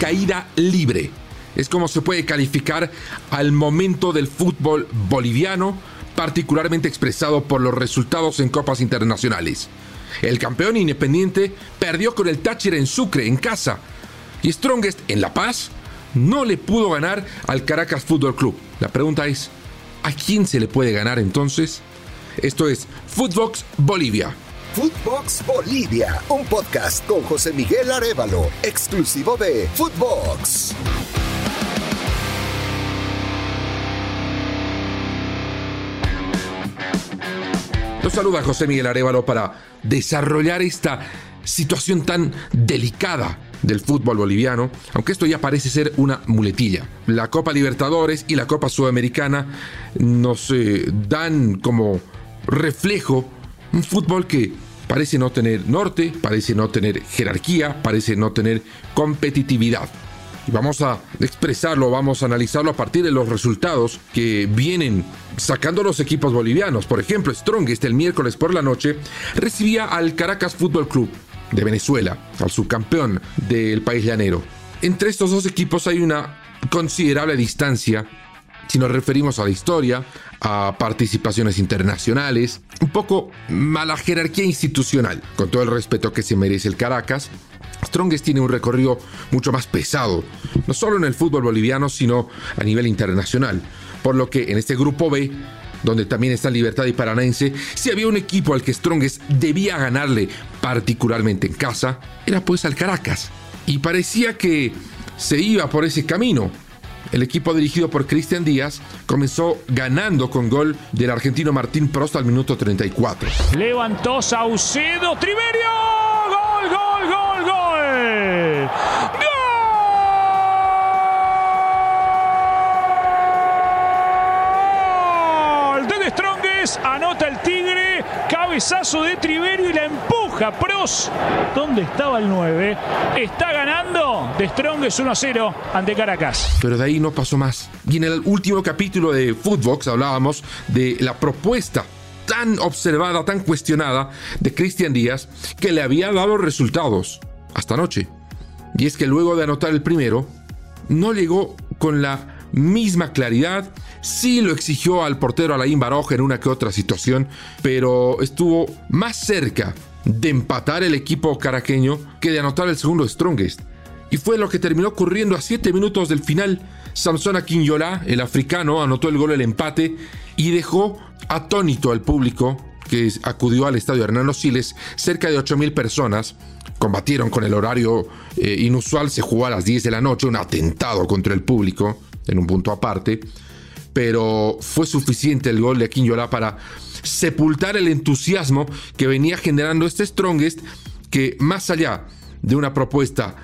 caída libre. Es como se puede calificar al momento del fútbol boliviano, particularmente expresado por los resultados en copas internacionales. El campeón independiente perdió con el Táchira en Sucre, en casa. Y Strongest, en La Paz, no le pudo ganar al Caracas Fútbol Club. La pregunta es, ¿a quién se le puede ganar entonces? Esto es Footbox Bolivia. Footbox Bolivia, un podcast con José Miguel Arevalo, exclusivo de Footbox. Los saluda José Miguel Arevalo para desarrollar esta situación tan delicada del fútbol boliviano, aunque esto ya parece ser una muletilla. La Copa Libertadores y la Copa Sudamericana nos eh, dan como reflejo un fútbol que parece no tener norte, parece no tener jerarquía, parece no tener competitividad. Y vamos a expresarlo, vamos a analizarlo a partir de los resultados que vienen sacando los equipos bolivianos. Por ejemplo, Strongest el miércoles por la noche recibía al Caracas Fútbol Club de Venezuela, al subcampeón del país llanero. Entre estos dos equipos hay una considerable distancia si nos referimos a la historia, a participaciones internacionales, un poco a la jerarquía institucional, con todo el respeto que se merece el Caracas. Strongest tiene un recorrido mucho más pesado, no solo en el fútbol boliviano, sino a nivel internacional, por lo que en este grupo B donde también está Libertad y Paranaense, si había un equipo al que Strongest debía ganarle, particularmente en casa, era pues al Caracas. Y parecía que se iba por ese camino. El equipo dirigido por Cristian Díaz comenzó ganando con gol del argentino Martín Prost al minuto 34. Levantó Saucedo, Triverio. Gol, gol, gol, gol. Gol de Strongest. Anota el Tigre. Cabezazo de Triverio y la empuja Pros. ¿Dónde estaba el 9? Está ganando de Strongest 1-0 ante Caracas. Pero de ahí no pasó más. Y en el último capítulo de Footbox hablábamos de la propuesta tan observada, tan cuestionada de Cristian Díaz, que le había dado resultados hasta anoche. Y es que luego de anotar el primero, no llegó con la misma claridad. Sí lo exigió al portero Alain Baroja en una que otra situación, pero estuvo más cerca de empatar el equipo caraqueño que de anotar el segundo Strongest. Y fue lo que terminó ocurriendo a 7 minutos del final. Samson Akinyola, el africano, anotó el gol del empate y dejó atónito al público que acudió al estadio Hernando Siles, cerca de 8.000 personas. Combatieron con el horario eh, inusual, se jugó a las 10 de la noche, un atentado contra el público en un punto aparte, pero fue suficiente el gol de Akinyola para sepultar el entusiasmo que venía generando este Strongest, que más allá de una propuesta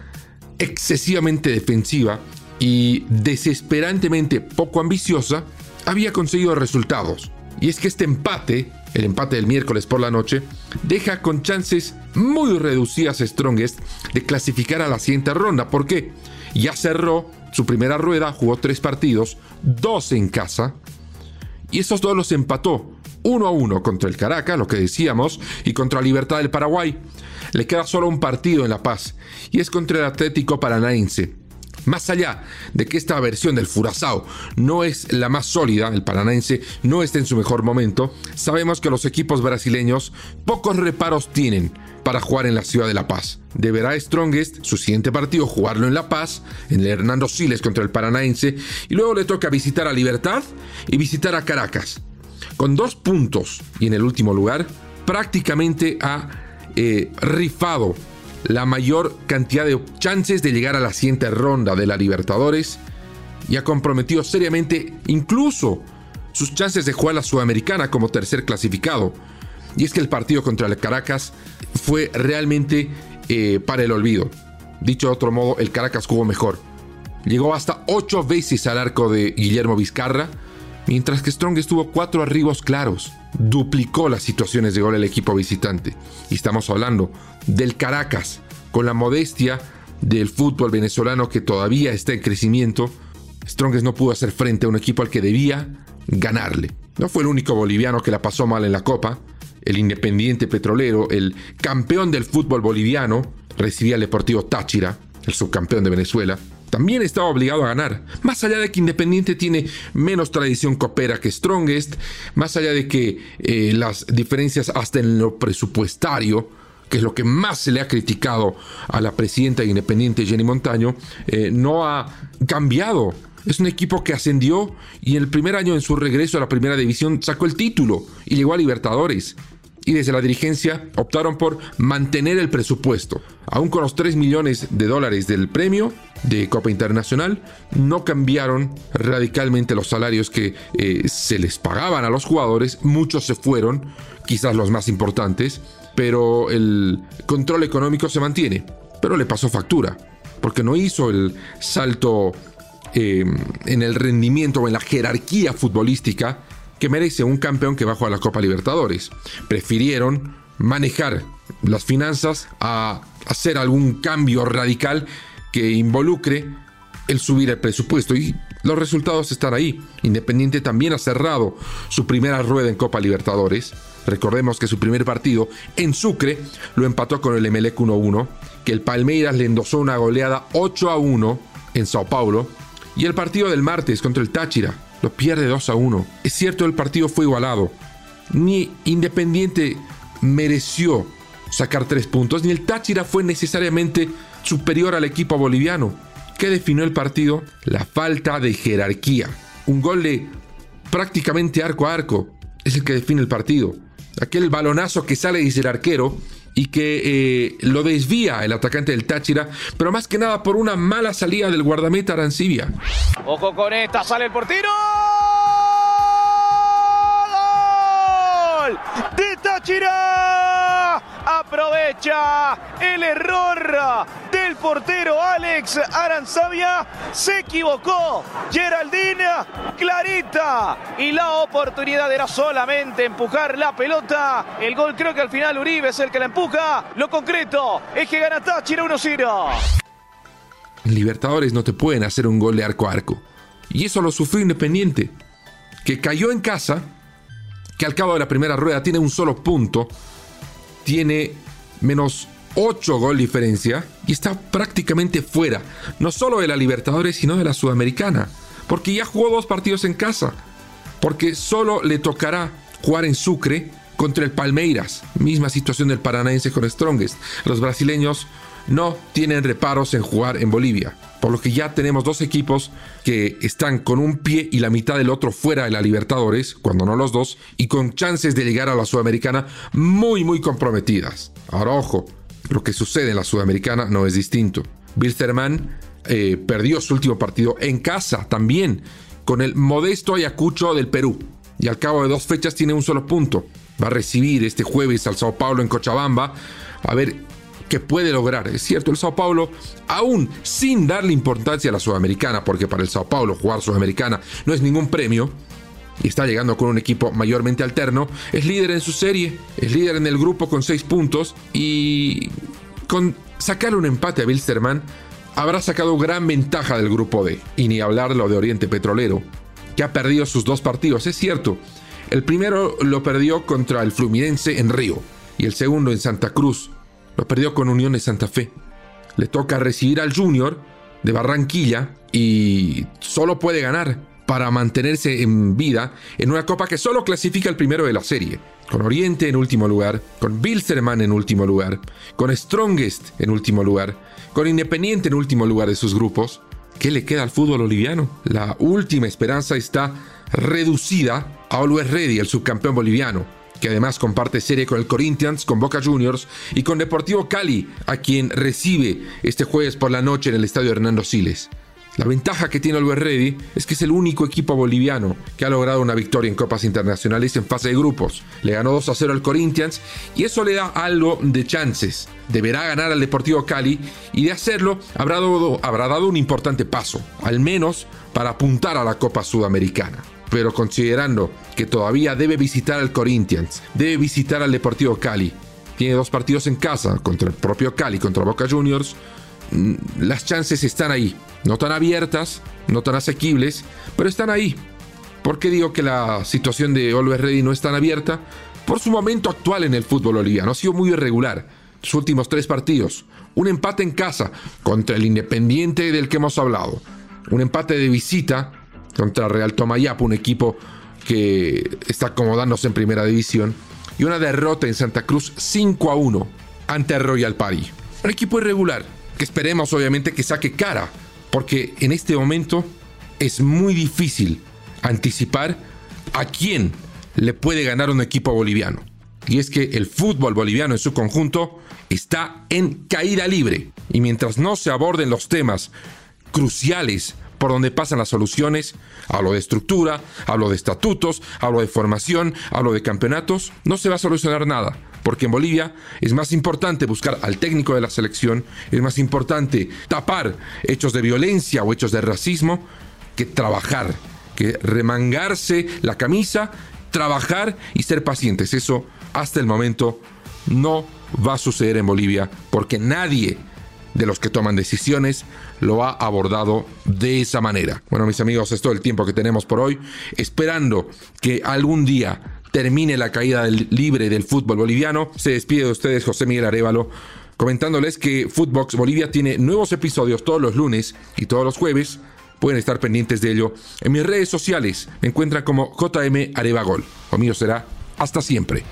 excesivamente defensiva y desesperantemente poco ambiciosa, había conseguido resultados. Y es que este empate, el empate del miércoles por la noche, deja con chances muy reducidas Strongest de clasificar a la siguiente ronda. ¿Por qué? Ya cerró su primera rueda, jugó tres partidos, dos en casa, y esos dos los empató uno a uno contra el Caracas, lo que decíamos, y contra Libertad del Paraguay. Le queda solo un partido en La Paz, y es contra el Atlético Paranaense. Más allá de que esta versión del Furazao no es la más sólida, el paranaense no está en su mejor momento, sabemos que los equipos brasileños pocos reparos tienen para jugar en la ciudad de La Paz. Deberá Strongest, su siguiente partido, jugarlo en La Paz, en el Hernando Siles contra el Paranaense, y luego le toca visitar a Libertad y visitar a Caracas. Con dos puntos y en el último lugar, prácticamente ha eh, rifado la mayor cantidad de chances de llegar a la siguiente ronda de la Libertadores y ha comprometido seriamente incluso sus chances de jugar la Sudamericana como tercer clasificado. Y es que el partido contra el Caracas fue realmente eh, para el olvido. Dicho de otro modo, el Caracas jugó mejor. Llegó hasta ocho veces al arco de Guillermo Vizcarra, mientras que Strong estuvo cuatro arribos claros. Duplicó las situaciones de gol el equipo visitante. Y estamos hablando del Caracas, con la modestia del fútbol venezolano que todavía está en crecimiento. Strongest no pudo hacer frente a un equipo al que debía ganarle. No fue el único boliviano que la pasó mal en la Copa. El Independiente Petrolero, el campeón del fútbol boliviano, recibía al Deportivo Táchira, el subcampeón de Venezuela, también estaba obligado a ganar. Más allá de que Independiente tiene menos tradición copera que Strongest, más allá de que eh, las diferencias hasta en lo presupuestario, que es lo que más se le ha criticado a la presidenta de Independiente Jenny Montaño, eh, no ha cambiado. Es un equipo que ascendió y en el primer año en su regreso a la primera división sacó el título y llegó a Libertadores y desde la dirigencia optaron por mantener el presupuesto. Aún con los 3 millones de dólares del premio de Copa Internacional, no cambiaron radicalmente los salarios que eh, se les pagaban a los jugadores. Muchos se fueron, quizás los más importantes, pero el control económico se mantiene. Pero le pasó factura, porque no hizo el salto eh, en el rendimiento o en la jerarquía futbolística que merece un campeón que bajó a la Copa Libertadores. Prefirieron manejar las finanzas a hacer algún cambio radical que involucre el subir el presupuesto y los resultados están ahí. Independiente también ha cerrado su primera rueda en Copa Libertadores. Recordemos que su primer partido en Sucre lo empató con el Emelec 1-1, que el Palmeiras le endosó una goleada 8-1 en Sao Paulo y el partido del martes contra el Táchira lo pierde 2 a 1. Es cierto, el partido fue igualado. Ni Independiente mereció sacar tres puntos, ni el Táchira fue necesariamente superior al equipo boliviano. ¿Qué definió el partido? La falta de jerarquía. Un gol de prácticamente arco a arco es el que define el partido. Aquel balonazo que sale desde el arquero y que eh, lo desvía el atacante del Táchira, pero más que nada por una mala salida del guardameta Arancibia. Ojo con esta, sale el portero. ¡De Táchira! Aprovecha el error del portero Alex Aranzabia. Se equivocó. Geraldine clarita. Y la oportunidad era solamente empujar la pelota. El gol creo que al final Uribe es el que la empuja. Lo concreto es que gana Táchira 1-0. En Libertadores no te pueden hacer un gol de arco a arco. Y eso lo sufrió Independiente, que cayó en casa, que al cabo de la primera rueda tiene un solo punto, tiene menos 8 gol diferencia y está prácticamente fuera, no solo de la Libertadores, sino de la Sudamericana, porque ya jugó dos partidos en casa, porque solo le tocará jugar en Sucre contra el Palmeiras, misma situación del paranaense con Strongest. Los brasileños no tienen reparos en jugar en Bolivia, por lo que ya tenemos dos equipos que están con un pie y la mitad del otro fuera de la Libertadores, cuando no los dos, y con chances de llegar a la Sudamericana muy muy comprometidas. Ahora ojo, lo que sucede en la Sudamericana no es distinto. Bilsterman eh, perdió su último partido en casa también, con el modesto Ayacucho del Perú, y al cabo de dos fechas tiene un solo punto. Va a recibir este jueves al Sao Paulo en Cochabamba. A ver qué puede lograr. Es cierto, el Sao Paulo, aún sin darle importancia a la Sudamericana, porque para el Sao Paulo jugar Sudamericana no es ningún premio, y está llegando con un equipo mayormente alterno, es líder en su serie, es líder en el grupo con seis puntos y con sacar un empate a Bilsterman habrá sacado gran ventaja del grupo D. Y ni hablar lo de Oriente Petrolero, que ha perdido sus dos partidos, es cierto. El primero lo perdió contra el Fluminense en Río y el segundo en Santa Cruz. Lo perdió con Unión de Santa Fe. Le toca recibir al Junior de Barranquilla y solo puede ganar para mantenerse en vida en una copa que solo clasifica el primero de la serie. Con Oriente en último lugar, con Bilsterman en último lugar, con Strongest en último lugar, con Independiente en último lugar de sus grupos. ¿Qué le queda al fútbol boliviano? La última esperanza está reducida a Always Ready, el subcampeón boliviano, que además comparte serie con el Corinthians, con Boca Juniors y con Deportivo Cali, a quien recibe este jueves por la noche en el estadio Hernando Siles. La ventaja que tiene Always Ready es que es el único equipo boliviano que ha logrado una victoria en copas internacionales en fase de grupos. Le ganó 2 a 0 al Corinthians y eso le da algo de chances. Deberá ganar al Deportivo Cali y de hacerlo habrá dado un importante paso, al menos para apuntar a la Copa Sudamericana pero considerando que todavía debe visitar al Corinthians, debe visitar al Deportivo Cali, tiene dos partidos en casa contra el propio Cali, contra Boca Juniors, mm, las chances están ahí, no tan abiertas, no tan asequibles, pero están ahí. ¿Por qué digo que la situación de Always Ready no es tan abierta? Por su momento actual en el fútbol boliviano, ha sido muy irregular. Sus últimos tres partidos, un empate en casa contra el Independiente del que hemos hablado, un empate de visita contra Real Tomayapo, un equipo que está acomodándose en primera división, y una derrota en Santa Cruz 5 a 1 ante Royal Party. Un equipo irregular que esperemos obviamente que saque cara, porque en este momento es muy difícil anticipar a quién le puede ganar un equipo boliviano. Y es que el fútbol boliviano en su conjunto está en caída libre. Y mientras no se aborden los temas cruciales por donde pasan las soluciones, hablo de estructura, hablo de estatutos, hablo de formación, hablo de campeonatos, no se va a solucionar nada. Porque en Bolivia es más importante buscar al técnico de la selección, es más importante tapar hechos de violencia o hechos de racismo que trabajar, que remangarse la camisa, trabajar y ser pacientes. Eso hasta el momento no va a suceder en Bolivia porque nadie de los que toman decisiones lo ha abordado de esa manera. Bueno, mis amigos, es todo el tiempo que tenemos por hoy, esperando que algún día termine la caída libre del fútbol boliviano. Se despide de ustedes José Miguel Arevalo comentándoles que Footbox Bolivia tiene nuevos episodios todos los lunes y todos los jueves. Pueden estar pendientes de ello. En mis redes sociales me encuentran como JM Arevagol. Lo mío será hasta siempre.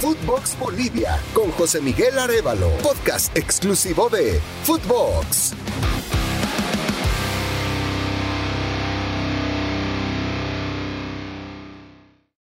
Footbox Bolivia con José Miguel Arevalo, podcast exclusivo de Footbox.